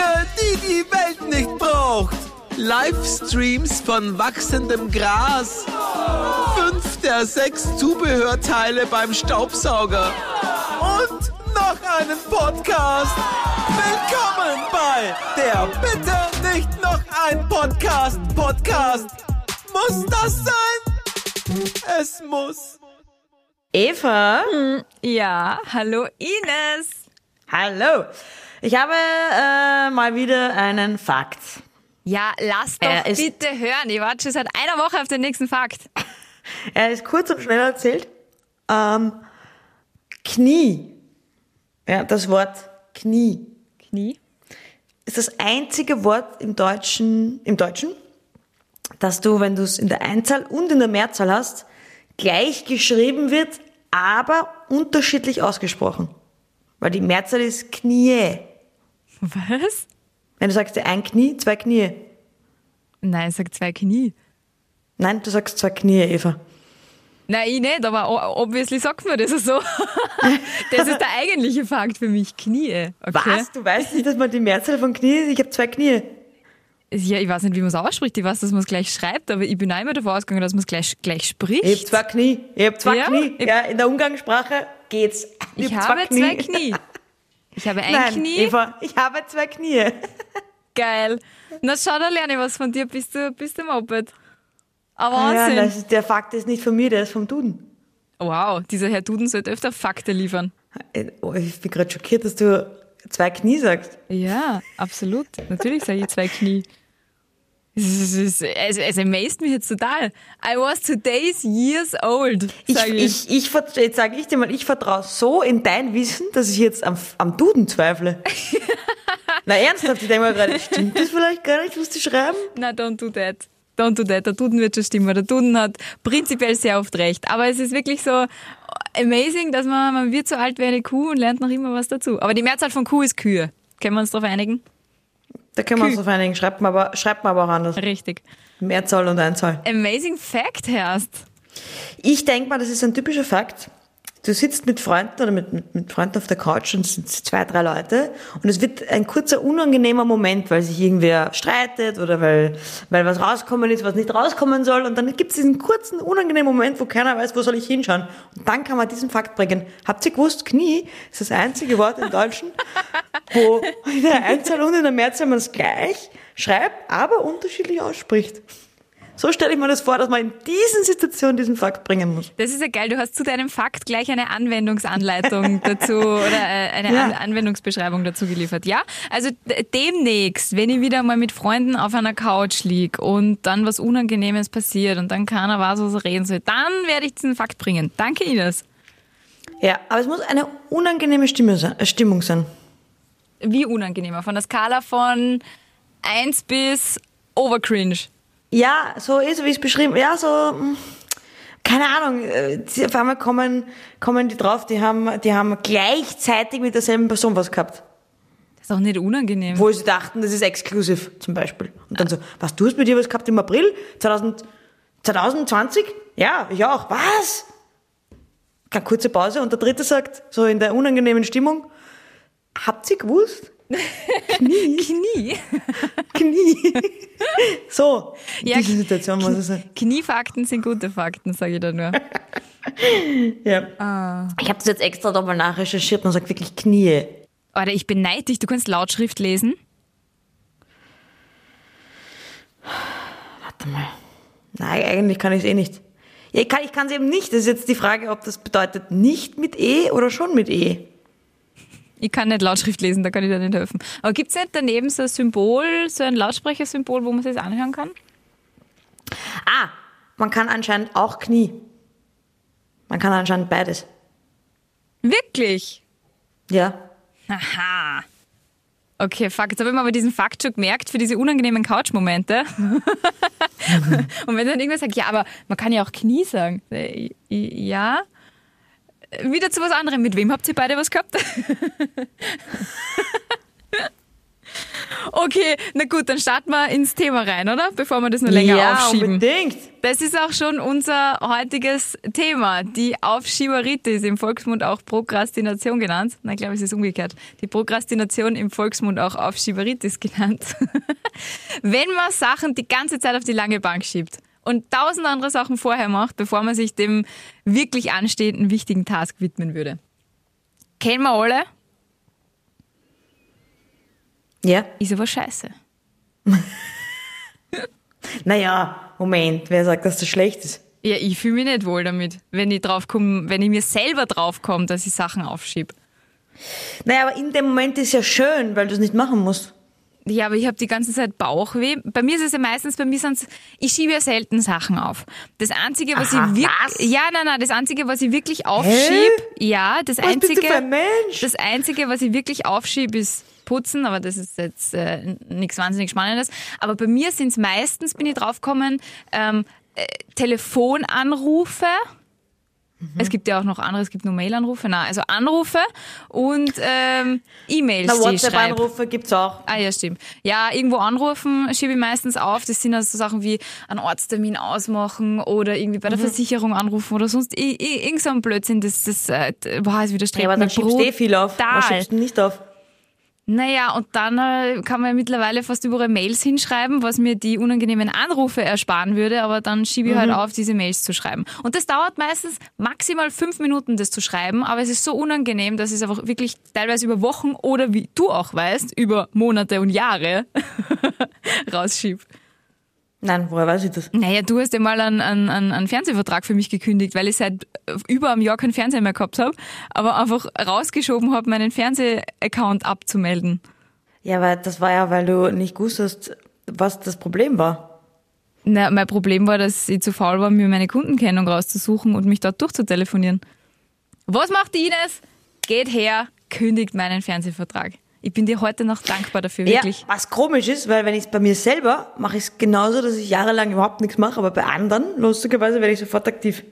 Dinge, die die Welt nicht braucht. Livestreams von wachsendem Gras. Fünf der sechs Zubehörteile beim Staubsauger. Und noch einen Podcast. Willkommen bei der Bitte nicht noch ein Podcast. Podcast. Muss das sein? Es muss. Eva? Ja, hallo Ines. Hallo. Ich habe äh, mal wieder einen Fakt. Ja, lass doch ist- bitte hören. Ich warte schon seit einer Woche auf den nächsten Fakt. Er ist kurz und schnell erzählt. Ähm, Knie. Ja, das Wort Knie Knie. ist das einzige Wort im Deutschen, im Deutschen, dass du, wenn du es in der Einzahl und in der Mehrzahl hast, gleich geschrieben wird, aber unterschiedlich ausgesprochen. Weil die Mehrzahl ist Knie. Was? Wenn du sagst ein Knie, zwei Knie. Nein, ich sag zwei Knie. Nein, du sagst zwei Knie, Eva. Nein, ich nicht, aber obviously sagt man das so. das ist der eigentliche Fakt für mich. Knie. Okay. Was? Du weißt nicht, dass man die Mehrzahl von Knie ist? Ich habe zwei Knie. Ja, ich weiß nicht, wie man es ausspricht. Ich weiß, dass man es gleich schreibt, aber ich bin auch immer davon ausgegangen, dass man es gleich, gleich spricht. Ich habe zwei Knie. Ich habe zwei Ja? Knie. Ich- Ja, in der Umgangssprache geht's. ich hab habe zwei Knie. Ich habe ein Nein, Knie. Eva, ich habe zwei Knie. Geil. Na schau, da lerne ich was von dir. Bist du, bist du Moped? Aber Ah Ja, Wahnsinn. das ist, der Fakt ist nicht von mir, der ist vom Duden. wow, dieser Herr Duden sollte öfter Fakte liefern. Äh, Oh, ich bin gerade schockiert, dass du zwei Knie sagst. Ja, absolut. Natürlich sage ich zwei Knie. Es, es, es, es amazed mich jetzt total. I was today's years old, Ich, ich. ich, jetzt sage ich dir mal, ich vertraue so in dein Wissen, dass ich jetzt am, am Duden zweifle. Na ernsthaft, ich denke mal gerade, stimmt das vielleicht gar nicht, was die schreiben? Na, don't do that. Don't do that. Der Duden wird schon stimmen. Der Duden hat prinzipiell sehr oft recht. Aber es ist wirklich so amazing, dass man, man wird so alt wie eine Kuh und lernt noch immer was dazu. Aber die Mehrzahl von Kuh ist Kühe. Können wir uns darauf einigen? Da können wir uns auf einigen, schreibt man aber, schreibt man aber auch anders. Richtig. Mehrzahl und Einzahl. Amazing Fact herrscht. Ich denke mal, das ist ein typischer Fakt. Du sitzt mit Freunden oder mit, mit, mit Freunden auf der Couch und es sind zwei, drei Leute und es wird ein kurzer unangenehmer Moment, weil sich irgendwer streitet oder weil, weil was rauskommen ist, was nicht rauskommen soll und dann gibt es diesen kurzen unangenehmen Moment, wo keiner weiß, wo soll ich hinschauen und dann kann man diesen Fakt bringen. Habt ihr gewusst, Knie ist das einzige Wort im Deutschen, wo in der Einzahl und in der Mehrzahl man es gleich schreibt, aber unterschiedlich ausspricht. So stelle ich mir das vor, dass man in diesen Situationen diesen Fakt bringen muss. Das ist ja geil. Du hast zu deinem Fakt gleich eine Anwendungsanleitung dazu oder äh, eine Ja. An Anwendungsbeschreibung dazu geliefert. Ja, also demnächst, wenn ich wieder mal mit Freunden auf einer Couch lieg und dann was Unangenehmes passiert und dann keiner weiß, was er reden soll, dann werde ich diesen Fakt bringen. Danke, Ines. Ja, aber es muss eine unangenehme Stimme sein, äh, Stimmung sein. Wie unangenehmer? Von der Skala von 1 bis overcringe. Ja, so ist, wie es beschrieben. Ja, so, mh, keine Ahnung. äh, Auf einmal kommen, kommen die drauf, die haben, die haben gleichzeitig mit derselben Person was gehabt. Das ist auch nicht unangenehm. Wo sie dachten, das ist exklusiv, zum Beispiel. Und dann so, was, du hast mit dir was gehabt im April 2000, 2020? Ja, ich auch. Was? Keine kurze Pause und der dritte sagt, so in der unangenehmen Stimmung, habt ihr gewusst? Knie. Knie. so, in Ja, dieser Situation muss es sein. Kniefakten sind gute Fakten, sage ich da nur. Ja. Ah. Ich habe das jetzt extra nochmal nachrecherchiert und sagt wirklich Knie. Oder ich beneide dich, du kannst Lautschrift lesen. Warte mal. Nein, eigentlich kann ich es eh nicht. Ja, ich kann ich es eben nicht. Das ist jetzt die Frage, ob das bedeutet nicht mit E oder schon mit E. Ich kann nicht Lautschrift lesen, da kann ich dir nicht helfen. Aber gibt es nicht daneben so ein Symbol, so ein Lautsprechersymbol, wo man sich das anhören kann? Ah, man kann anscheinend auch Knie. Man kann anscheinend beides. Wirklich? Ja. Aha. Okay, fuck. Jetzt habe ich mir aber diesen Fakt schon gemerkt für diese unangenehmen Couch-Momente. Und wenn dann irgendwer sagt, ja, aber man kann ja auch Knie sagen. Äh, Ja. Wieder zu was anderem. Mit wem habt ihr beide was gehabt? Okay, na gut, dann starten wir ins Thema rein, oder? Bevor wir das nur länger ja, aufschieben. unbedingt. Das ist auch schon unser heutiges Thema, die Aufschieberitis, im Volksmund auch Prokrastination genannt. Nein, ich glaube, es ist umgekehrt. Die Prokrastination im Volksmund auch Aufschieberitis genannt. Wenn man Sachen die ganze Zeit auf die lange Bank schiebt und tausend andere Sachen vorher macht, bevor man sich dem wirklich anstehenden wichtigen Task widmen würde. Kennen wir alle? Ja. Ist aber scheiße. Naja, Moment, wer sagt, dass das schlecht ist? Ja, ich fühle mich nicht wohl damit, wenn ich drauf komme, wenn ich mir selber drauf komme, dass ich Sachen aufschiebe. Naja, aber in dem Moment ist ja schön, weil du es nicht machen musst. Ja, aber ich habe die ganze Zeit Bauchweh. Bei mir ist es ja meistens, bei mir sind ich schiebe ja selten Sachen auf. Das Einzige, was Aha, ich wirklich, ja, nein, nein, das Einzige, was ich wirklich aufschiebe, ja, das Was Einzige, bist du für ein Mensch? das Einzige, was ich wirklich aufschiebe, ist putzen, aber das ist jetzt äh, nichts wahnsinnig Spannendes. Aber bei mir sind es meistens, bin ich draufgekommen, ähm, äh, Telefonanrufe. Es gibt ja auch noch andere, es gibt nur Mailanrufe, nein, also Anrufe und ähm, E-Mails, Na. WhatsApp-Anrufe gibt's auch. Ah ja, stimmt. Ja, irgendwo anrufen schiebe ich meistens auf. Das sind also Sachen wie einen Ortstermin ausmachen oder irgendwie bei der Mhm. Versicherung anrufen oder sonst irgend so ein Blödsinn. Das, das, äh, boah, es widerstrebt Ja, aber dann schiebst du eh viel auf. Brutal. schiebst du nicht auf? Naja, und dann äh, kann man ja mittlerweile fast überall Mails hinschreiben, was mir die unangenehmen Anrufe ersparen würde, aber dann schiebe ich Mhm. halt auf, diese Mails zu schreiben. Und das dauert meistens maximal fünf Minuten, das zu schreiben, aber es ist so unangenehm, dass es einfach wirklich teilweise über Wochen oder wie du auch weißt, über Monate und Jahre rausschiebe. Nein, woher weiß ich das? Naja, du hast ja mal einen, einen, einen Fernsehvertrag für mich gekündigt, weil ich seit über einem Jahr keinen Fernseher mehr gehabt habe, aber einfach rausgeschoben habe, meinen Fernsehaccount abzumelden. Ja, aber das war ja, weil du nicht wusstest, was das Problem war. Na, mein Problem war, dass ich zu faul war, mir meine Kundenkennung rauszusuchen und mich dort durchzutelefonieren. Was macht die Ines? Geht her, kündigt meinen Fernsehvertrag. Ich bin dir heute noch dankbar dafür, wirklich. Ja, was komisch ist, weil wenn ich es bei mir selber mache, ich es genauso, dass ich jahrelang überhaupt nichts mache, aber bei anderen, lustigerweise, werde ich sofort aktiv.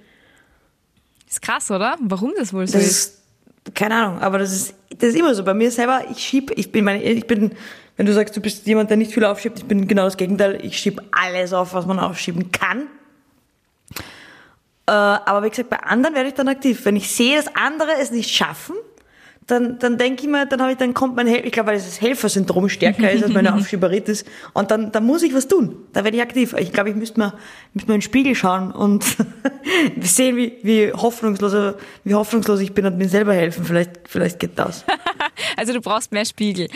Ist krass, oder? Warum das wohl so Das ist? ist, keine Ahnung, aber das ist, das ist immer so. Bei mir selber, ich schieb, ich bin meine, ich bin, wenn du sagst, du bist jemand, der nicht viel aufschiebt, ich bin genau das Gegenteil. Ich schieb alles auf, was man aufschieben kann. Äh, aber wie gesagt, bei anderen werde ich dann aktiv. Wenn ich sehe, dass andere es nicht schaffen, dann, dann denke ich mir, dann habe ich, dann kommt mein, Hel ich glaube, weil das Helfersyndrom stärker ist als meine Aufschieberitis. Und dann, dann muss ich was tun. Da werde ich aktiv. Ich glaube, ich müsste mal, müsste mal in den Spiegel schauen und sehen, wie, wie hoffnungslos, wie hoffnungslos ich bin und mir selber helfen. Vielleicht, vielleicht geht das. Also du brauchst mehr Spiegel.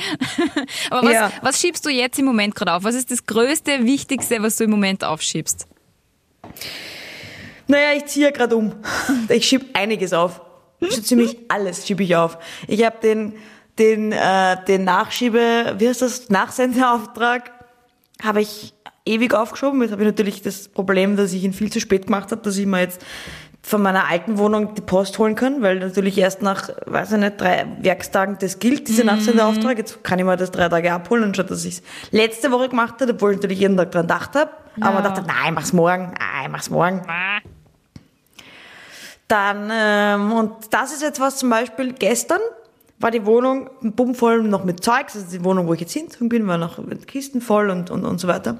Aber was, Ja. was schiebst du jetzt im Moment gerade auf? Was ist das Größte, Wichtigste, was du im Moment aufschiebst? Naja, ich ziehe ja gerade um. Ich schieb einiges auf. So ziemlich alles schiebe ich auf. Ich habe den, den, äh, den Nachschiebe, wie heißt das, Nachsendeauftrag, habe ich ewig aufgeschoben. Jetzt habe ich natürlich das Problem, dass ich ihn viel zu spät gemacht habe, dass ich mir jetzt von meiner alten Wohnung die Post holen kann, weil natürlich erst nach, weiß ich nicht, drei Werkstagen das gilt, dieser Nachsendeauftrag. Jetzt kann ich mir das drei Tage abholen, anstatt dass ich es letzte Woche gemacht habe, obwohl ich natürlich jeden Tag dran gedacht habe. Aber man dachte, nein, mach's morgen, nein, mach's morgen. Dann, ähm, und das ist jetzt was zum Beispiel gestern war die Wohnung bummvoll noch mit Zeugs, also die Wohnung, wo ich jetzt hingezogen bin, war noch mit Kisten voll und, und, und so weiter.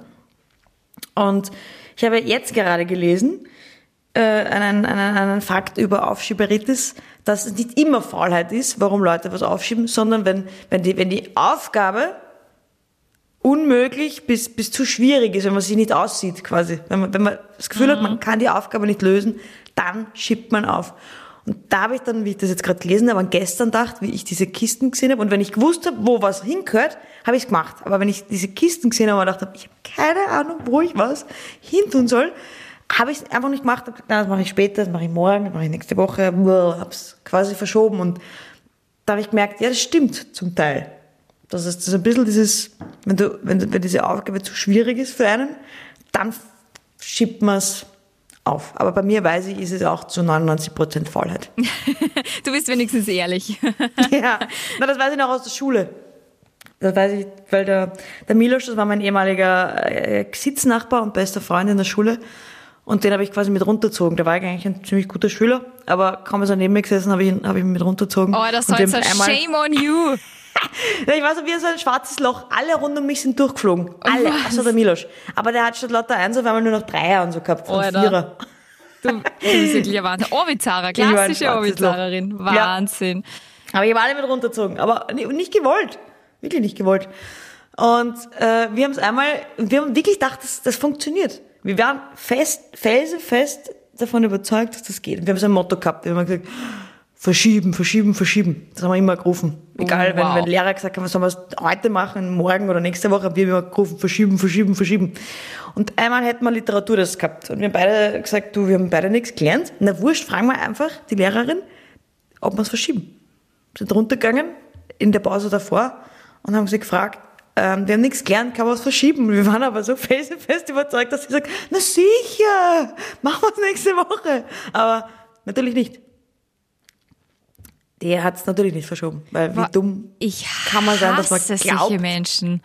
Und ich habe jetzt gerade gelesen, äh, einen, einen, einen Fakt über Aufschieberitis, dass es nicht immer Faulheit ist, warum Leute was aufschieben, sondern wenn, wenn, die, wenn die Aufgabe unmöglich bis, bis zu schwierig ist, wenn man sie nicht aussieht quasi. Wenn man, wenn man das Gefühl hat, man kann die Aufgabe nicht lösen, dann schiebt man auf. Und da habe ich dann, wie ich das jetzt gerade gelesen habe, an gestern gedacht, wie ich diese Kisten gesehen habe. Und wenn ich gewusst habe, wo was hingehört, habe ich es gemacht. Aber wenn ich diese Kisten gesehen habe und gedacht habe, ich habe keine Ahnung, wo ich was hintun soll, habe ich es einfach nicht gemacht. Hab gesagt, na, das mache ich später, das mache ich morgen, das mache ich nächste Woche. Habe es quasi verschoben. Und da habe ich gemerkt, ja, das stimmt zum Teil. Das ist, das ist ein bisschen dieses, wenn, du, wenn, wenn diese Aufgabe zu schwierig ist für einen, dann schiebt man es auf. Aber bei mir weiß ich, ist es auch zu 99% Faulheit. Du bist wenigstens ehrlich. ja, na, das weiß ich noch aus der Schule. Das weiß ich, weil der, der Milos, das war mein ehemaliger äh, Sitznachbar und bester Freund in der Schule. Und den habe ich quasi mit runtergezogen. Der war eigentlich ein ziemlich guter Schüler, aber kaum ist er neben mir gesessen, habe ich ihn, habe ich ihn mit runtergezogen. Oh, das soll ein einmal- Shame on you. Ich war so wie so ein schwarzes Loch. Alle rund um mich sind durchgeflogen. Alle, was? außer der Milosch. Aber der hat statt lauter Eins auf einmal nur noch Dreier und so gehabt. Und Alter. Vierer. Du, du bist wirklich ein Wahnsinn. Orbizara, klassische Orbizarlerin. Loch. Ja. Aber ich habe alle mit runtergezogen. Aber ni- nicht gewollt. Wirklich nicht gewollt. Und äh, wir haben es einmal, wir haben wirklich gedacht, das, das funktioniert. Wir waren fest, felsenfest davon überzeugt, dass das geht. Und wir haben so ein Motto gehabt. Wir haben gesagt, verschieben, verschieben, verschieben. Das haben wir immer gerufen. Egal, Oh, wenn, wow. wenn Lehrer gesagt haben, was sollen wir es heute machen, morgen oder nächste Woche, haben wir immer gerufen, verschieben, verschieben, verschieben. Und einmal hätten wir Literatur das gehabt. Und wir haben beide gesagt, du, wir haben beide nichts gelernt. Na wurscht, fragen wir einfach die Lehrerin, ob wir es verschieben. Sind runtergegangen in der Pause davor und haben sie gefragt, ähm, wir haben nichts gelernt, kann man es verschieben? Wir waren aber so felsenfest überzeugt, dass sie sagt, na sicher, machen wir es nächste Woche. Aber natürlich nicht. Der hat es natürlich nicht verschoben, weil wie Wa- dumm Ich kann man sein, dass man glaubt. solche Menschen.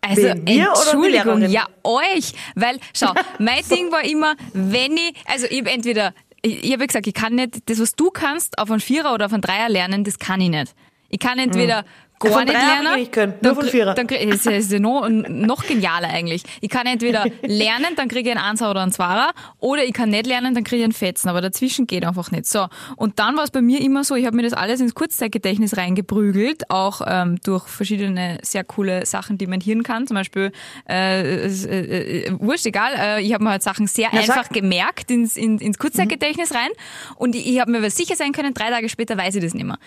Also, Wen, Entschuldigung, ja, euch. Weil, schau, mein Ding war immer, wenn ich, also ich hab entweder, ich, ich habe gesagt, ich kann nicht, das, was du kannst, auf einen Vierer oder auf einen Dreier lernen, das kann ich nicht. Ich kann entweder gar Von nicht lernen. können, nur dann von Vierer. Dann das ist ja noch, noch genialer eigentlich. Ich kann entweder lernen, dann kriege ich einen Einser oder einen Zweier, oder ich kann nicht lernen, dann kriege ich einen Fetzen, aber dazwischen geht einfach nicht. So. Und dann war es bei mir immer so, ich habe mir das alles ins Kurzzeitgedächtnis reingeprügelt, auch ähm, durch verschiedene sehr coole Sachen, die mein Hirn kann. Zum Beispiel, äh, äh, äh, wurscht, egal, äh, ich habe mir halt Sachen sehr Ja, sag. einfach gemerkt ins, in, ins Kurzzeitgedächtnis rein und ich, ich habe mir aber sicher sein können, drei Tage später weiß ich das nicht mehr.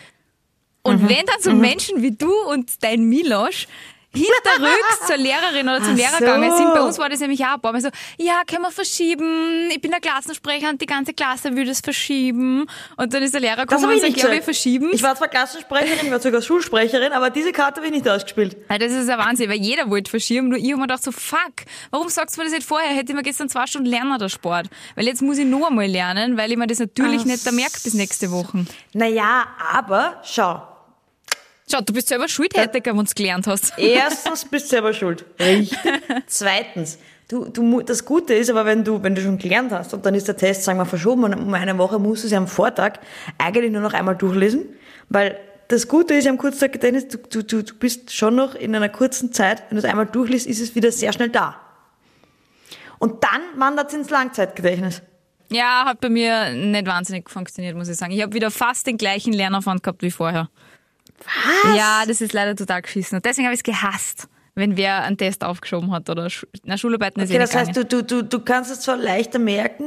Und wenn dann so Menschen wie du und dein Milosch hinterrücks zur Lehrerin oder zum Ach Lehrer so. gegangen sind, bei uns war das nämlich auch ein paar Mal so, ja, können wir verschieben, ich bin der Klassensprecher und die ganze Klasse will das verschieben. Und dann ist der Lehrer gekommen und sagt, ja, wir verschieben Ich war zwar Klassensprecherin, ich war sogar Schulsprecherin, aber diese Karte habe ich nicht ausgespielt. Ja, das ist ja Wahnsinn, weil jeder wollte verschieben, nur ich habe mir gedacht so, fuck, warum sagst du mir das nicht vorher? Hätte ich mir gestern zwei Stunden lernen, der Sport. Weil jetzt muss ich noch einmal lernen, weil ich mir das natürlich Ach nicht da merke bis nächste Woche. Naja, aber schau, Schau, du bist selber schuld, hätte wenn du es gelernt hast. Erstens bist du selber schuld. Richtig. Zweitens, du, du, das Gute ist aber, wenn du, wenn du schon gelernt hast und dann ist der Test, sagen wir, verschoben und um eine Woche musst du sie am Vortag eigentlich nur noch einmal durchlesen, weil das Gute ist am Kurzzeitgedächtnis, du, du, du, du bist schon noch in einer kurzen Zeit, wenn du es einmal durchliest, ist es wieder sehr schnell da. Und dann wandert es ins Langzeitgedächtnis. Ja, hat bei mir nicht wahnsinnig funktioniert, muss ich sagen. Ich habe wieder fast den gleichen Lernaufwand gehabt wie vorher. Was? Ja, das ist leider total geschissen. Und deswegen habe ich es gehasst, wenn wer einen Test aufgeschoben hat oder Schu na, Schularbeiten ist Okay, eh das heißt, du, du, du, du kannst es zwar leichter merken,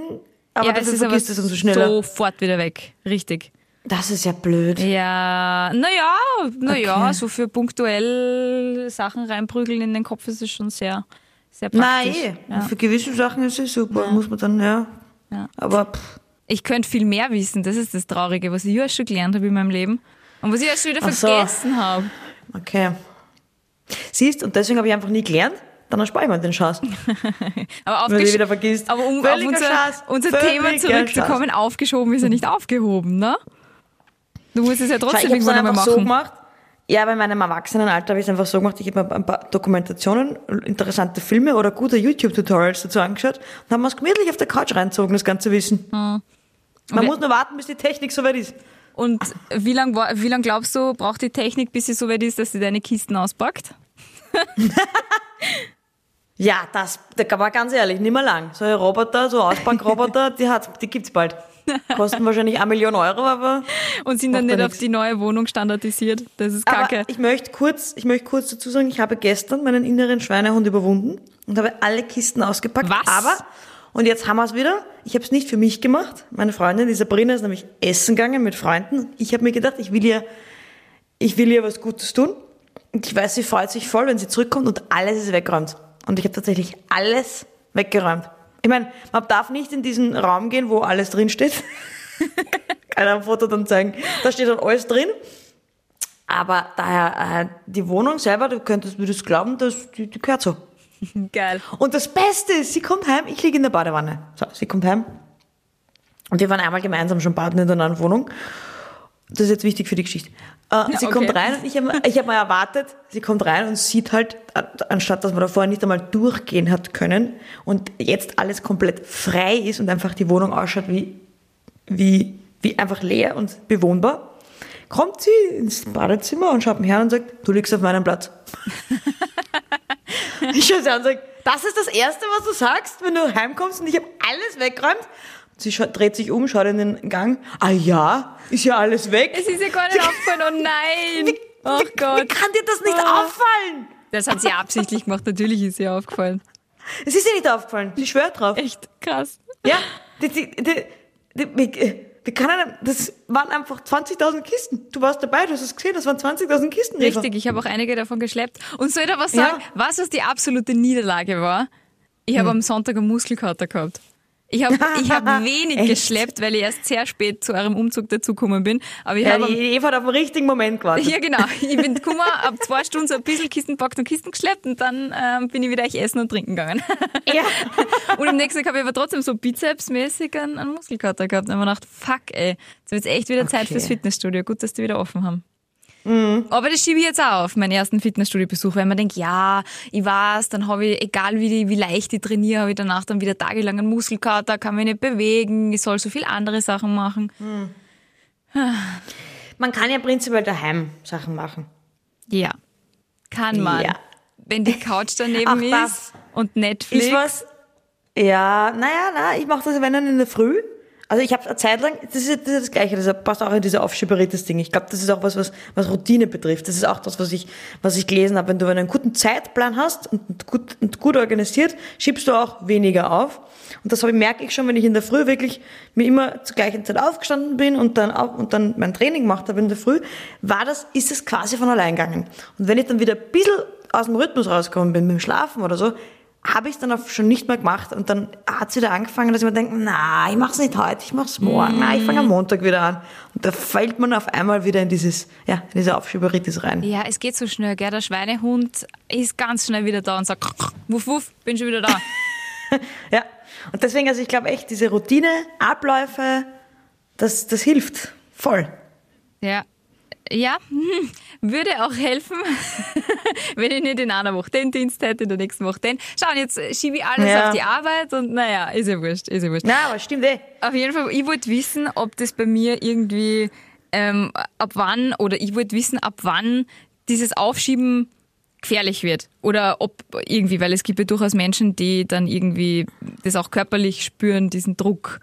aber ja, es ist vergisst es umso schneller. sofort wieder weg. Richtig. Das ist ja blöd. Ja, naja, naja, Okay. so für punktuell Sachen reinprügeln in den Kopf ist es schon sehr, sehr Nein, praktisch. eh. Ja. Für gewisse Sachen ist es super, muss man dann, ja. Ja. Aber pff, Ich könnte viel mehr wissen, das ist das Traurige, was ich alles schon gelernt habe in meinem Leben. Und was ich erst schon wieder so. vergessen habe. okay. Siehst, und deswegen habe ich einfach nie gelernt, dann erspare ich mir den Schatz. Aber, Wenn du wieder vergisst. aber um auf unser, Schatz. unser Thema zurückzukommen, aufgeschoben ist ja nicht aufgehoben, ne? Du musst es ja Schau, trotzdem dann irgendwann einmal einfach so machen. gemacht. Ja, bei meinem Erwachsenenalter habe ich es einfach so gemacht, ich habe mir ein paar Dokumentationen, interessante Filme oder gute YouTube-Tutorials dazu angeschaut und haben wir es gemütlich auf der Couch reinzogen, das ganze Wissen. Man Und- muss nur warten, bis die Technik soweit ist. Und wie lange wie lang glaubst du, braucht die Technik, bis sie so weit ist, dass sie deine Kisten auspackt? Ja, das, da kann man ganz ehrlich, nicht mehr lang. So ein Roboter, so Auspackroboter, die hat's, die gibt's bald. Kosten wahrscheinlich eine Million Euro, aber Und sind dann nicht ja auf die neue Wohnung standardisiert? Das ist Aber kacke. ich möchte kurz, ich möchte kurz dazu sagen, ich habe gestern meinen inneren Schweinehund überwunden und habe alle Kisten ausgepackt. Was? Aber, und jetzt haben wir es wieder. Ich habe es nicht für mich gemacht. Meine Freundin, die Sabrina, ist nämlich essen gegangen mit Freunden. Ich habe mir gedacht, ich will ihr, ich will ihr was Gutes tun. Und ich weiß, sie freut sich voll, wenn sie zurückkommt und alles ist weggeräumt. Und ich habe tatsächlich alles weggeräumt. Ich meine, man darf nicht in diesen Raum gehen, wo alles drin steht. Kann ein Foto dann zeigen. Da steht dann alles drin. Aber daher, äh, die Wohnung selber, du könntest, würdest glauben, dass die, die gehört so. Geil. Und das Beste ist, sie kommt heim, ich liege in der Badewanne. So, sie kommt heim. Und wir waren einmal gemeinsam schon baden in der neuen Wohnung. Das ist jetzt wichtig für die Geschichte. Äh, sie okay. kommt rein und ich habe ich hab mal erwartet, sie kommt rein und sieht halt, äh, anstatt dass man da vorher nicht einmal durchgehen hat können und jetzt alles komplett frei ist und einfach die Wohnung ausschaut wie, wie, wie einfach leer und bewohnbar, kommt sie ins Badezimmer und schaut mich an und sagt, du liegst auf meinem Platz. ich schaue sie an und sage, das ist das Erste, was du sagst, wenn du heimkommst und ich habe alles weggeräumt. Sie dreht sich um, schaut in den Gang. Ah ja, ist ja alles weg. Es ist ja gar nicht aufgefallen, oh nein. Oh Wie Gott. kann dir das nicht Oh. auffallen? Das hat sie absichtlich gemacht, natürlich ist ihr aufgefallen. Es ist ihr nicht aufgefallen. Sie schwört drauf. Echt krass. Ja, die, die, die, die, wie kann einem, das waren einfach 20.000 Kisten. Du warst dabei, du hast es gesehen, das waren 20.000 Kisten. Eva. Richtig, ich habe auch einige davon geschleppt. Und soll ich da was sagen? Ja. Was, was die absolute Niederlage war? Ich habe am Sonntag einen Muskelkater gehabt. Ich habe ich hab wenig geschleppt, weil ich erst sehr spät zu eurem Umzug dazugekommen bin. Aber ich Ja, die Eva hat auf den richtigen Moment gewartet. Ja, genau. Ich bin gekommen, hab zwei Stunden so ein bisschen Kisten packt und Kisten geschleppt und dann ähm, bin ich wieder echt essen und trinken gegangen. Ja. Und am nächsten Tag habe ich aber trotzdem so bizepsmäßig einen, einen Muskelkater gehabt. Und dann habe ich gedacht, fuck ey, jetzt wird echt wieder Zeit Okay. fürs Fitnessstudio. Gut, dass die wieder offen haben. Aber das schiebe ich jetzt auch auf, meinen ersten Fitnessstudio-Besuch, weil man denkt, ja, ich weiß, dann habe ich, egal wie, wie leicht ich trainiere, habe ich danach dann wieder tagelang einen Muskelkater, kann mich nicht bewegen, ich soll so viel andere Sachen machen. Man kann ja prinzipiell daheim Sachen machen. Ja, kann man. Ja. Wenn die Couch daneben Auch ist und Netflix. Ist was? Ja, naja, na, ich mache das, wenn dann in der Früh. Also ich habe eine Zeit lang, das ist, das ist das Gleiche, das passt auch in dieser Aufschieberitis-Ding. Ich glaube, das ist auch was, was, was Routine betrifft. Das ist auch das, was ich, was ich gelesen habe. Wenn du einen guten Zeitplan hast und gut, und gut organisiert, schiebst du auch weniger auf. Und das ich, merke ich schon, wenn ich in der Früh wirklich mir immer zur gleichen Zeit aufgestanden bin und dann auch, und dann mein Training gemacht habe in der Früh, war das, ist es quasi von allein gegangen. Und wenn ich dann wieder ein bisschen aus dem Rhythmus rausgekommen bin, mit dem Schlafen oder so, habe ich dann auch schon nicht mehr gemacht und dann hat es wieder angefangen, dass ich mir denke, na, ich mach's nicht heute, ich mach's morgen, na, ich fange am Montag wieder an. Und da fällt man auf einmal wieder in dieses, ja, in diese Aufschieberitis rein. ja, es geht so schnell, gell? Der Schweinehund ist ganz schnell wieder da und sagt, wuff, wuff, bin schon wieder da. Ja. Und deswegen, also ich glaube echt, diese Routine, Abläufe, das, das hilft voll. Ja. Ja, würde auch helfen, wenn ich nicht in einer Woche den Dienst hätte, in der nächsten Woche den. Schau, und jetzt schiebe ich alles Ja. auf die Arbeit und naja, ist ja wurscht, ist ja wurscht. Na, aber stimmt eh. Auf jeden Fall, ich wollte wissen, ob das bei mir irgendwie, ähm, ab wann, oder ich wollte wissen, ab wann dieses Aufschieben gefährlich wird. Oder ob irgendwie, weil es gibt ja durchaus Menschen, die dann irgendwie das auch körperlich spüren, diesen Druck.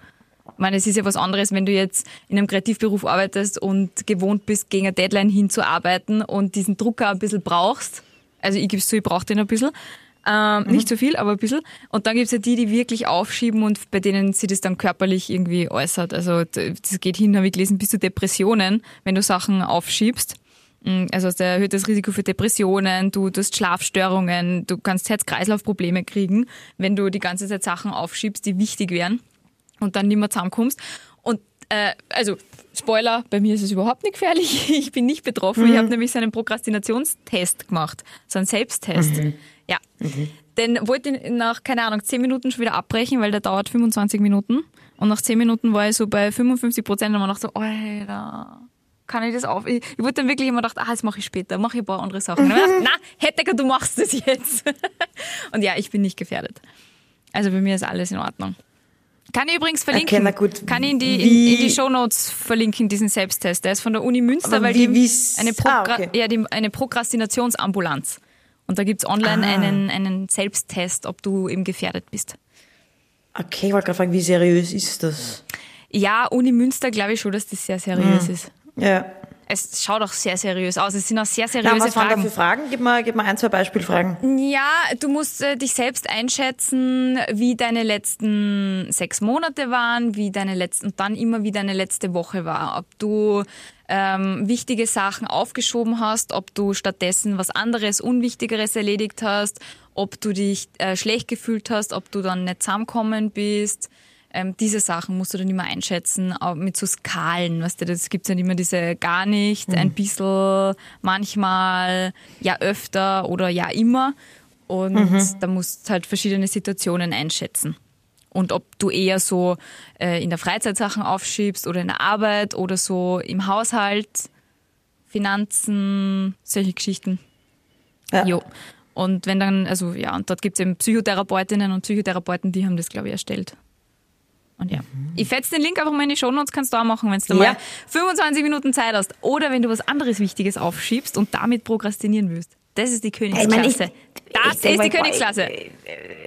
Ich meine, es ist ja was anderes, wenn du jetzt in einem Kreativberuf arbeitest und gewohnt bist, gegen eine Deadline hinzuarbeiten und diesen Druck auch ein bisschen brauchst. Also ich gebe es zu, ich brauche den ein bisschen. Ähm, Nicht so viel, aber ein bisschen. Und dann gibt's ja die, die wirklich aufschieben und bei denen sich das dann körperlich irgendwie äußert. Also das geht hin, habe ich gelesen, bis zu Depressionen, wenn du Sachen aufschiebst. Mm, Also hast du erhöhtes Risiko für Depressionen, du, du hast Schlafstörungen, du kannst Herz-Kreislauf-Probleme kriegen, wenn du die ganze Zeit Sachen aufschiebst, die wichtig wären und dann nicht mehr zusammenkommst. Und äh, also, Spoiler, bei mir ist es überhaupt nicht gefährlich. Ich bin nicht betroffen. Ich habe nämlich so einen Prokrastinationstest gemacht, so einen Selbsttest. Ja. Den wollte ich nach, keine Ahnung, 10 Minuten schon wieder abbrechen, weil der dauert 25 Minuten. Und nach 10 Minuten war ich so bei 55 Prozent und man dachte so, Alter, kann ich das auf? Ich, ich wollte dann wirklich immer gedacht, ah, das mache ich später, mache ich ein paar andere Sachen. Gedacht, na, Hettecker, du machst das jetzt. und ja, ich bin nicht gefährdet. Also bei mir ist alles in Ordnung. Kann ich übrigens verlinken. Okay, na gut. Kann ich in die, in, Wie- in die Shownotes verlinken, diesen Selbsttest. Der ist von der Uni Münster, weil wie- die eine, ah, okay. ja, die, eine Prokrastinationsambulanz. Und da gibt's online Ah. einen, einen Selbsttest, ob du eben gefährdet bist. Okay, ich wollte gerade fragen, wie seriös ist das? Ja, Uni Münster glaube ich schon, dass das sehr seriös Hm. ist. Ja. Es schaut auch sehr seriös aus. Es sind auch sehr Na, seriöse was waren da Fragen. für Fragen? Gib mal, gib mal ein, zwei Beispielfragen. Ja, du musst äh, dich selbst einschätzen, wie deine letzten sechs Monate waren, wie deine letzten und dann immer wie deine letzte Woche war. Ob du ähm, wichtige Sachen aufgeschoben hast, ob du stattdessen was anderes, Unwichtigeres erledigt hast, ob du dich äh, schlecht gefühlt hast, ob du dann nicht zusammenkommen bist. Ähm, diese Sachen musst du dann immer einschätzen, auch mit so Skalen, weißt du, das gibt's ja immer diese gar nicht, ein bisschen, manchmal, ja öfter oder ja immer. Und da musst du halt verschiedene Situationen einschätzen. Und ob du eher so äh, in der Freizeit Sachen aufschiebst oder in der Arbeit oder so im Haushalt, Finanzen, solche Geschichten. Ja. Jo. Und wenn dann, also ja, und dort gibt's eben Psychotherapeutinnen und Psychotherapeuten, die haben das, glaube ich, erstellt. Und ja, ich fetze den Link einfach mal in die Show Notes, kannst du auch machen, wenn du Ja. mal 25 Minuten Zeit hast. Oder wenn du was anderes Wichtiges aufschiebst und damit prokrastinieren willst. Das ist die Ich meine, ich- Königsklasse. das ich ist die Königsklasse.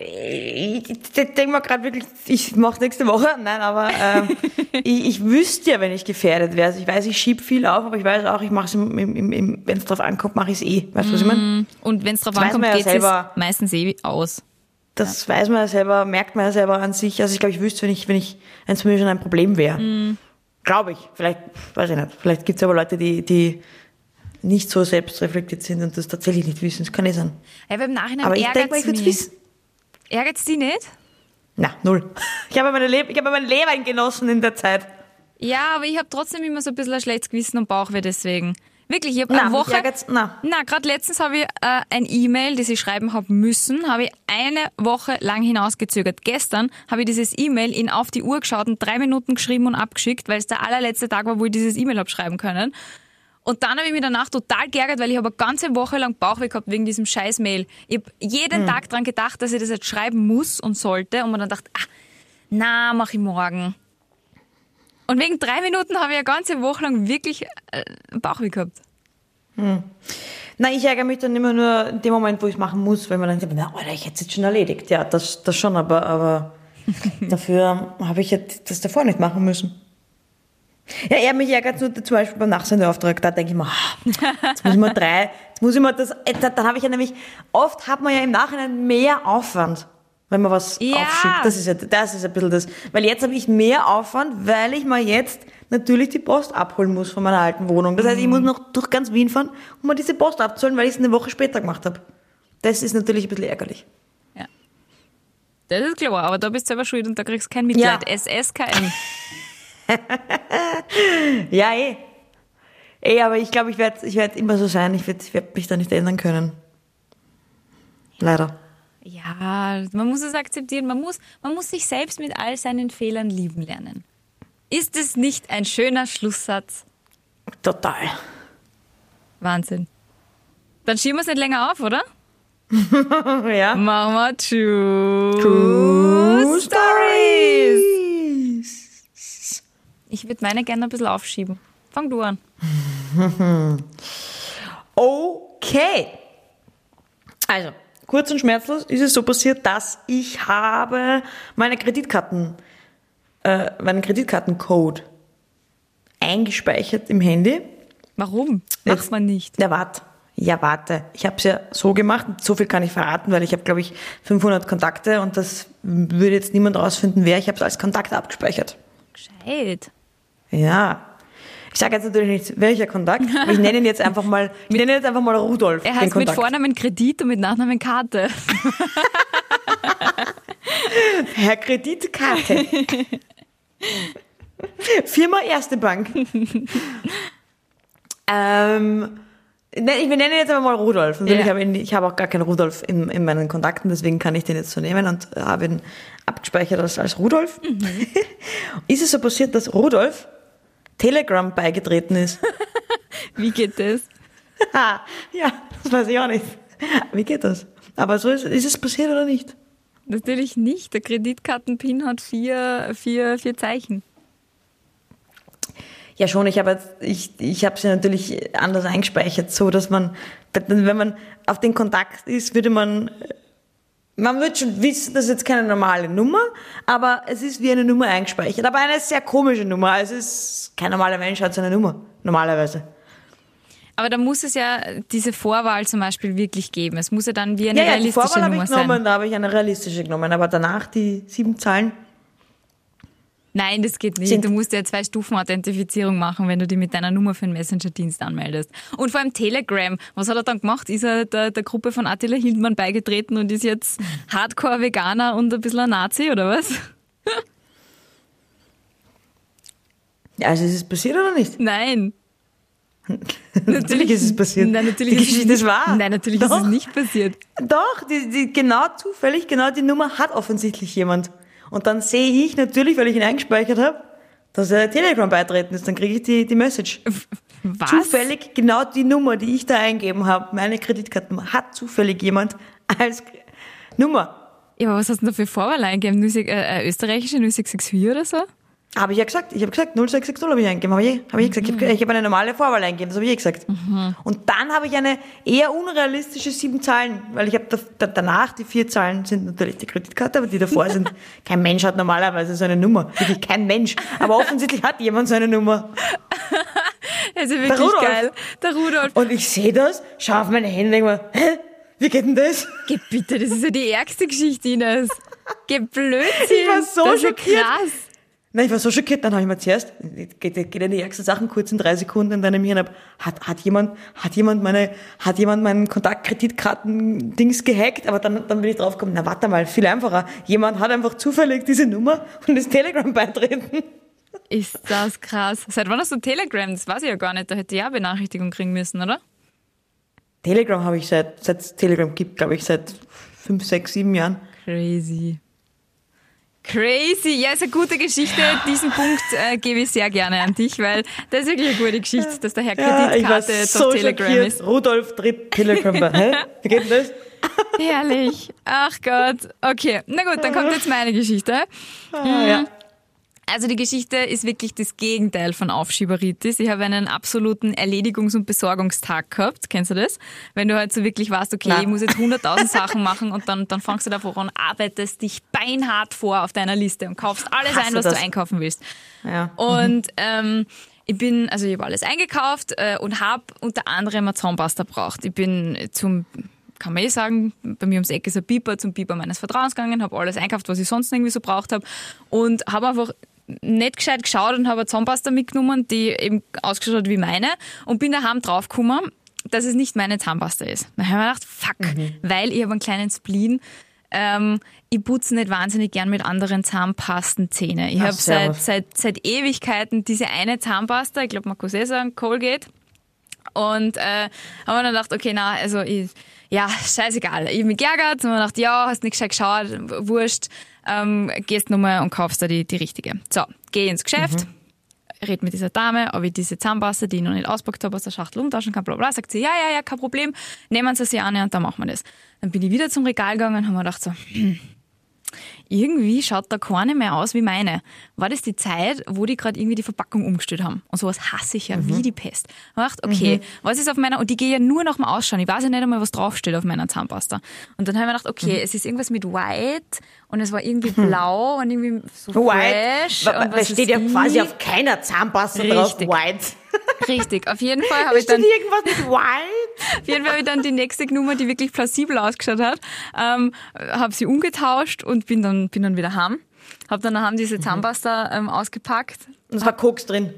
Ich, denke mal gerade wirklich, ich mache nächste Woche. Nein, aber ähm, ich, wüsste ja, wenn ich gefährdet wäre. Also ich weiß, ich schieb viel auf, aber ich weiß auch, ich mache es, wenn es drauf ankommt, mache ich es eh. Weißt du, was ich meine? Und wenn es drauf Das ankommt, ja geht es meistens eh aus. Das weiß man ja selber, merkt man ja selber an sich. Also ich glaube, ich wüsste, wenn ich, wenn ich, wenn es mir schon ein Problem wäre. Glaube ich. Vielleicht, weiß ich nicht. Vielleicht gibt es aber Leute, die, die nicht so selbstreflektiert sind und das tatsächlich nicht wissen. Das kann eh sein. Ja, aber im Nachhinein Aber ich ärgert denke ich würde es wissen. Ärgert die nicht? Na, null. Ich habe meine, Leb ich habe mein Leben genossen in der Zeit. Ja, aber ich habe trotzdem immer so ein bisschen ein schlechtes Gewissen und Bauchweh deswegen. Wirklich, ich habe eine Woche... na. Na, gerade letztens habe ich äh, ein E-Mail, das ich schreiben habe müssen, habe ich eine Woche lang hinausgezögert. Gestern habe ich dieses E-Mail in auf die Uhr geschaut und drei Minuten geschrieben und abgeschickt, weil es der allerletzte Tag war, wo ich dieses E-Mail habe schreiben können. Und dann habe ich mich danach total geärgert, weil ich habe eine ganze Woche lang Bauchweh gehabt wegen diesem scheiß Mail. Ich habe jeden Hm. Tag dran gedacht, dass ich das jetzt schreiben muss und sollte und mir dann dachte, ah, na, mach ich morgen. Und wegen drei Minuten habe ich eine ganze Woche lang wirklich äh, Bauchweh gehabt. Na, ich ärgere mich dann immer nur in dem Moment, wo ich es machen muss, weil man dann denkt, na, Alter, ich hätte es jetzt schon erledigt. Ja, das, das schon, aber, aber dafür habe ich jetzt das davor nicht machen müssen. Ja, er mich ärgert nur zum Beispiel beim Nachsendeauftrag, da denke ich mir, ah, jetzt muss ich mal drei, jetzt muss ich mal das, äh, da- dann habe ich ja nämlich, oft hat man ja im Nachhinein mehr Aufwand, wenn man was Ja. aufschiebt. Das ist ja, das ist ein bisschen das. Weil jetzt habe ich mehr Aufwand, weil ich mal jetzt natürlich die Post abholen muss von meiner alten Wohnung. Das heißt, ich muss noch durch ganz Wien fahren, um mal diese Post abzuholen, weil ich es eine Woche später gemacht habe. Das ist natürlich ein bisschen ärgerlich. Ja. Das ist klar, aber da bist du selber schuld und da kriegst du kein Mitleid. SSKM. Ja, eh. Eh, aber ich glaube, ich werde ich werd immer so sein. Ich werde ich werd mich da nicht ändern können. Leider. Ja, man muss es akzeptieren. Man muss, man muss sich selbst mit all seinen Fehlern lieben lernen. Ist es nicht ein schöner Schlusssatz? Total. Wahnsinn. Dann schieben wir es nicht länger auf, oder? Ja. Machen wir True, True Stories. Ich würde meine gerne ein bisschen aufschieben. Fang du an. Okay. Also, kurz und schmerzlos ist es so passiert, dass ich habe meine Kreditkarten, äh, meinen Kreditkartencode eingespeichert im Handy. Warum? Macht man nicht. Ja, warte. Ja, warte. Ich habe es ja so gemacht. So viel kann ich verraten, weil ich habe, glaube ich, 500 Kontakte und das würde jetzt niemand rausfinden, wer. Ich habe es als Kontakt abgespeichert. Gescheit. Ja. Ich sage jetzt natürlich nicht, welcher Kontakt. Ich nenne ihn jetzt einfach mal, ich nenne ihn jetzt einfach mal Rudolf. Er den heißt mit. Vornamen Kredit und mit Nachnamen Karte. Herr Kreditkarte. Firma Erste Bank. ähm, ne, ich nenne ihn jetzt aber mal Rudolf. Ja. Ich habe ihn- ich habe auch gar keinen Rudolf in, in meinen Kontakten, deswegen kann ich den jetzt so nehmen und habe ihn abgespeichert als, als Rudolf. ist es so passiert, dass Rudolf Telegram beigetreten ist? Wie geht das? ja, das weiß ich auch nicht. Wie geht das? Aber so ist, ist es passiert oder nicht? Natürlich nicht. Der Kreditkartenpin hat vier, vier, vier Zeichen. Ja, schon. Ich habe ich, ich habe sie natürlich anders eingespeichert, so dass man, wenn man auf den Kontakt ist, würde man, man wird schon wissen, das ist jetzt keine normale Nummer, aber es ist wie eine Nummer eingespeichert. Aber eine sehr komische Nummer. Also Es ist kein normaler Mensch hat so eine Nummer normalerweise. Aber da muss es ja diese Vorwahl zum Beispiel wirklich geben. Es muss ja dann wie eine Ja, ja, die realistische Vorwahl habe Nummer ich genommen, sein. da habe ich eine realistische genommen, aber danach die sieben Zahlen. Nein, das geht nicht. Sind- du musst ja zwei Stufen Authentifizierung machen, wenn du dich mit deiner Nummer für einen Messenger-Dienst anmeldest. Und vor allem Telegram. Was hat er dann gemacht? Ist er der, der Gruppe von Attila Hildmann beigetreten und ist jetzt Hardcore-Veganer und ein bisschen ein Nazi oder was? Ja, also ist es passiert oder nicht? Nein. natürlich ist es passiert. Nein, natürlich die ist es Geschichte nicht, ist wahr. Nein, natürlich Doch. ist es nicht passiert. Doch, die, die, genau zufällig, genau die Nummer hat offensichtlich jemand. Und dann sehe ich natürlich, weil ich ihn eingespeichert habe, dass er Telegram beitreten ist. Dann kriege ich die, die Message. Was? Zufällig genau die Nummer, die ich da eingeben habe, meine Kreditkartennummer, hat zufällig jemand als Nummer. Ja, aber was hast du denn da für Vorwahl eingegeben? 06, äh, äh, österreichische 0664 oder so? Habe ich ja gesagt. Ich habe gesagt, 0660 habe ich eingegeben. Habe ich, hab ich gesagt. Ich habe hab eine normale Vorwahl eingegeben. Das habe ich eh gesagt. Und dann habe ich eine eher unrealistische sieben Zahlen, weil ich habe da, da, danach, die vier Zahlen sind natürlich die Kreditkarte, aber die davor sind, kein Mensch hat normalerweise so eine Nummer. Wirklich kein Mensch. Aber offensichtlich hat jemand so eine Nummer. Das ist ja wirklich Rudolf. geil. Der Rudolf. Und ich sehe das, schaue auf meine Hände und denke mir, hä? Wie geht denn das? Geh bitte, das ist ja die ärgste Geschichte, Ines. Geh Blödsinn. Ich war so das ist ja schockiert. krass. Nein, ich war so schockiert, dann habe ich mir zuerst, geht, geht in die ärgsten Sachen kurz in drei Sekunden in deinem Hirn ab, hat, hat jemand, hat jemand meine, hat jemand meinen Kontaktkreditkarten-Dings gehackt, aber dann, dann bin ich draufgekommen, na warte mal, viel einfacher. Jemand hat einfach zufällig diese Nummer und ist Telegram beitreten. Ist das krass. Seit wann hast du Telegram? Das weiß ich ja gar nicht. Da hätte ich ja Benachrichtigung kriegen müssen, oder? Telegram habe ich seit, seit es Telegram gibt, glaube ich, seit fünf, sechs, sieben Jahren. Crazy. Crazy. Ja, ist eine gute Geschichte. Diesen Punkt äh, gebe ich sehr gerne an dich, weil das ist wirklich eine gute Geschichte, dass der Herr Ja, Kreditkarte so auf Telegram schockiert. ist. Rudolf tritt Telegram. Hä? Wie geht das? Herrlich. Ach Gott. Okay, na gut, dann kommt jetzt meine Geschichte. Ah, ja. Also die Geschichte ist wirklich das Gegenteil von Aufschieberitis. Ich habe einen absoluten Erledigungs- und Besorgungstag gehabt. Kennst du das? Wenn du halt so wirklich warst, okay, Nein. ich muss jetzt 100.000 Sachen machen und dann, dann fangst du davor an, arbeitest dich beinhart vor auf deiner Liste und kaufst alles Hasse ein, was das. du einkaufen willst. Ja. Und ähm, ich bin, also ich habe alles eingekauft äh, und habe unter anderem eine Zahnpasta braucht. Ich bin zum, kann man eh sagen, bei mir ums Eck ist ein Pieper, zum Pieper meines Vertrauens gegangen, habe alles einkauft, was ich sonst irgendwie so braucht habe und habe einfach nicht gescheit geschaut und habe eine Zahnpasta mitgenommen, die eben ausgeschaut hat wie meine und bin daheim draufgekommen, dass es nicht meine Zahnpasta ist. Dann habe ich mir gedacht, fuck, weil ich habe einen kleinen Spleen, ähm, ich putze nicht wahnsinnig gern mit anderen Zahnpasten Zähne. Ich habe seit, seit, seit Ewigkeiten diese eine Zahnpasta, ich glaube, man kann es eh sagen, Colgate. Und äh, haben wir dann gedacht, okay, na, also ich, ja, scheißegal. Ich hab mich geärgert und mir gedacht, ja, hast nicht gescheit geschaut, wurscht, ähm, gehst nochmal und kaufst da die, die richtige. So, geh ins Geschäft, red mit dieser Dame, ob ich diese Zahnpasta, die ich noch nicht auspackt habe, aus der Schachtel umtauschen kann, bla bla. Sagt sie, ja, ja, ja, kein Problem, nehmen Sie sie an und dann machen wir das. Dann bin ich wieder zum Regal gegangen und habe mir gedacht so, irgendwie schaut da keine mehr aus wie meine. War das die Zeit, wo die gerade irgendwie die Verpackung umgestellt haben? Und sowas hasse ich ja wie die Pest. Ich hab gedacht, okay, was ist auf meiner, und die gehe ja nur nach dem Ausschauen. Ich weiß ja nicht einmal, was draufsteht auf meiner Zahnpasta. Und dann habe ich mir gedacht, okay, es ist irgendwas mit White und es war irgendwie blau und irgendwie so White. fresh. Wa- und was steht ja quasi auf keiner Zahnpasta drauf. White. Richtig, auf jeden Fall habe ich dann irgendwas mit White. Auf jeden Fall habe ich dann die nächste Nummer, die wirklich plausibel ausgeschaut hat, ähm, habe sie umgetauscht und bin dann, bin dann wieder heim. Habe dann Mhm. diese Zahnpasta ähm, ausgepackt. Und es war Koks drin.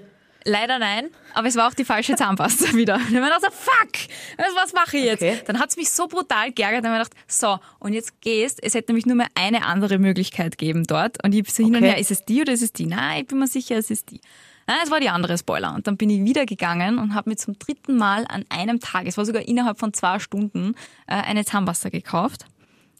Leider nein, aber es war auch die falsche Zahnpasta wieder. Und ich habe mir gedacht, fuck, was, mache ich jetzt? Okay. Dann hat es mich so brutal geärgert, dann habe ich gedacht, so, und jetzt gehst, es hätte nämlich nur mehr eine andere Möglichkeit geben dort. Und ich habe so hin und her, ist es die oder ist es die? Nein, ich bin mir sicher, es ist die. Nein, es war die andere Spoiler. Und dann bin ich wieder gegangen und habe mir zum dritten Mal an einem Tag, es war sogar innerhalb von zwei Stunden, äh, eine Zahnpasta gekauft.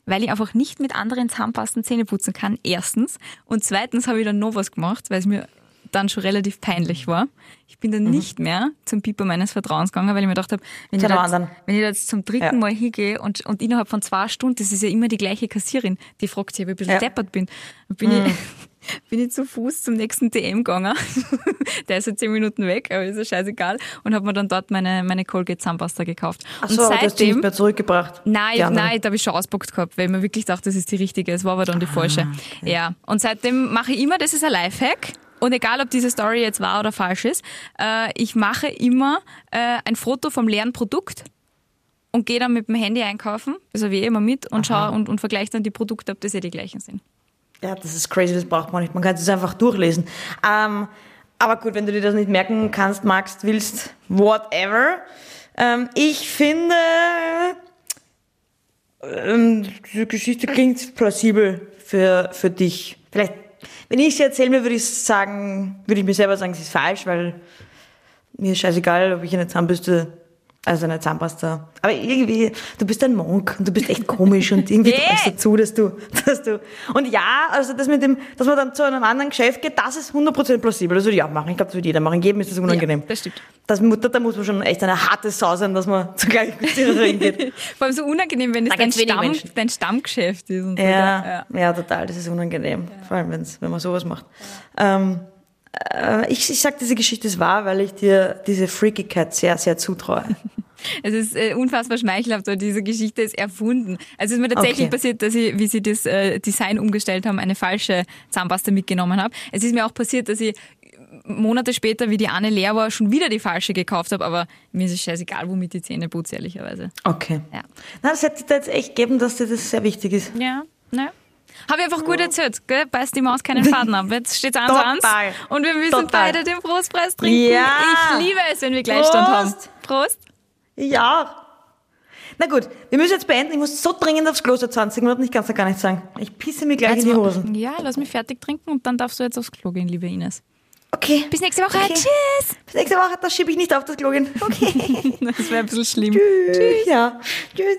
Weil ich einfach nicht mit anderen Zahnpasten Zähne putzen kann, erstens. Und zweitens habe ich dann noch was gemacht, weil es mir dann schon relativ peinlich war. Ich bin dann Mhm. nicht mehr zum Pieper meines Vertrauens gegangen, weil ich mir gedacht habe, wenn, ich jetzt, wenn ich jetzt zum dritten Ja. Mal hingehe und, und innerhalb von zwei Stunden, das ist ja immer die gleiche Kassierin, die fragt sich, ob ich ein bisschen Ja. Mhm. deppert bin. Bin, ich, bin ich zu Fuß zum nächsten DM gegangen. Der ist ja zehn Minuten weg, aber ist ja scheißegal. Und habe mir dann dort meine, meine Colgate Zahnpasta gekauft. Ach und so, aber du hast seitdem, nicht mehr zurückgebracht. Nein, nein, da habe ich schon ausgepackt gehabt, weil ich mir wirklich dachte, das ist die richtige. Es war aber dann die Ah, falsche. Ja. Und seitdem mache ich immer, das ist ein Lifehack. Und egal, ob diese Story jetzt wahr oder falsch ist, äh, ich mache immer äh, ein Foto vom leeren Produkt und gehe dann mit dem Handy einkaufen, ich eh immer mit, und schaue und, und vergleiche dann die Produkte, ob das ja die gleichen sind. Ja, das ist crazy, das braucht man nicht. Man kann es einfach durchlesen. Ähm, aber gut, wenn du dir das nicht merken kannst, magst, willst, whatever. Ähm, ich finde, ähm, die Geschichte klingt plausibel für, für dich. Vielleicht, wenn ich sie erzählen würde, würde ich sagen, würde ich mir selber sagen, sie ist falsch, weil mir ist scheißegal, ob ich eine Zahnbürste Also eine Zahnpasta. Aber irgendwie, du bist ein Monk und du bist echt komisch und irgendwie Nee. traust du zu, dass du, dass du. Und ja, also das mit dem, dass man dann zu einem anderen Geschäft geht, das ist 100% plausibel. Das würde ich auch machen. Ich glaube, das würde jeder machen. Jedem ist das unangenehm. Ja, das stimmt. Das, da muss man schon echt eine harte Sau sein, dass man zur gleichen Kassiererin geht. Vor allem so unangenehm, wenn es dein, Stamm, dein Stammgeschäft ist. Und so. Ja, ja, total. Das ist unangenehm. Vor allem, wenn's, wenn man sowas macht. Ähm, äh, ich, ich sag, diese Geschichte ist wahr, weil ich dir diese Freakigkeit sehr, sehr zutraue. Es ist äh, unfassbar schmeichelhaft, weil diese Geschichte ist erfunden. Also es ist mir tatsächlich Okay. passiert, dass ich, wie sie das äh, Design umgestellt haben, eine falsche Zahnpasta mitgenommen habe. Es ist mir auch passiert, dass ich Monate später, wie die Anne leer war, schon wieder die falsche gekauft habe, aber mir ist es scheißegal, womit die Zähne putze, ehrlicherweise. Okay. Ja. Na, das hätte ich da jetzt echt geben, dass dir das sehr wichtig ist. Ja, ne? Habe ich einfach gut erzählt, gell? Beißt die Maus keinen Faden ab. Jetzt steht es eins Total. eins und wir müssen Total. beide den Prostpreis trinken. Ja. Ich liebe es, wenn wir Gleichstand haben. Prost. Prost. Ja. Na gut, wir müssen jetzt beenden. Ich muss so dringend aufs Klo seit 20 Minuten. Ich kann es ja gar nicht sagen. Ich pisse mir gleich in die Hosen. Ja, lass mich fertig trinken und dann darfst du jetzt aufs Klo gehen, liebe Ines. Okay. Bis nächste Woche. Okay. Tschüss. Bis nächste Woche. Da schiebe ich nicht auf das Klo gehen. Okay. Das wäre ein bisschen schlimm. Tschüss. Ja. Tschüss.